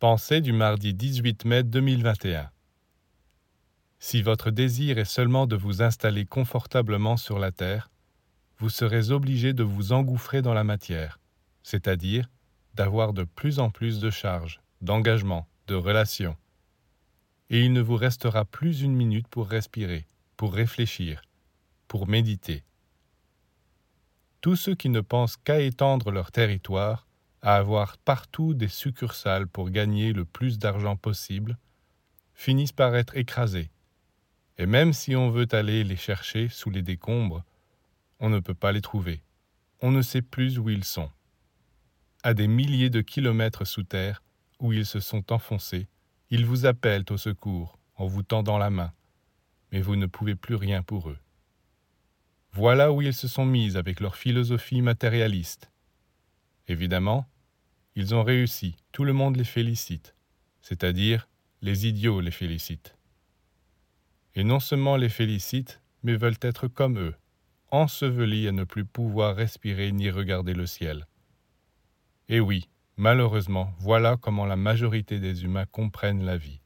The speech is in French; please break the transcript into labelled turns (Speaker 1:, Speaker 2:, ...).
Speaker 1: Pensée du mardi 18 mai 2021. Si votre désir est seulement de vous installer confortablement sur la terre, vous serez obligé de vous engouffrer dans la matière, c'est-à-dire d'avoir de plus en plus de charges, d'engagements, de relations. Et il ne vous restera plus une minute pour respirer, pour réfléchir, pour méditer. Tous ceux qui ne pensent qu'à étendre leur territoire à avoir partout des succursales pour gagner le plus d'argent possible, finissent par être écrasés. Et même si on veut aller les chercher sous les décombres, on ne peut pas les trouver. On ne sait plus où ils sont. À des milliers de kilomètres sous terre, où ils se sont enfoncés, ils vous appellent au secours en vous tendant la main, mais vous ne pouvez plus rien pour eux. Voilà où ils se sont mis avec leur philosophie matérialiste. Évidemment, ils ont réussi, tout le monde les félicite, c'est-à-dire les idiots les félicitent. Et non seulement les félicitent, mais veulent être comme eux, ensevelis à ne plus pouvoir respirer ni regarder le ciel. Et oui, malheureusement, voilà comment la majorité des humains comprennent la vie.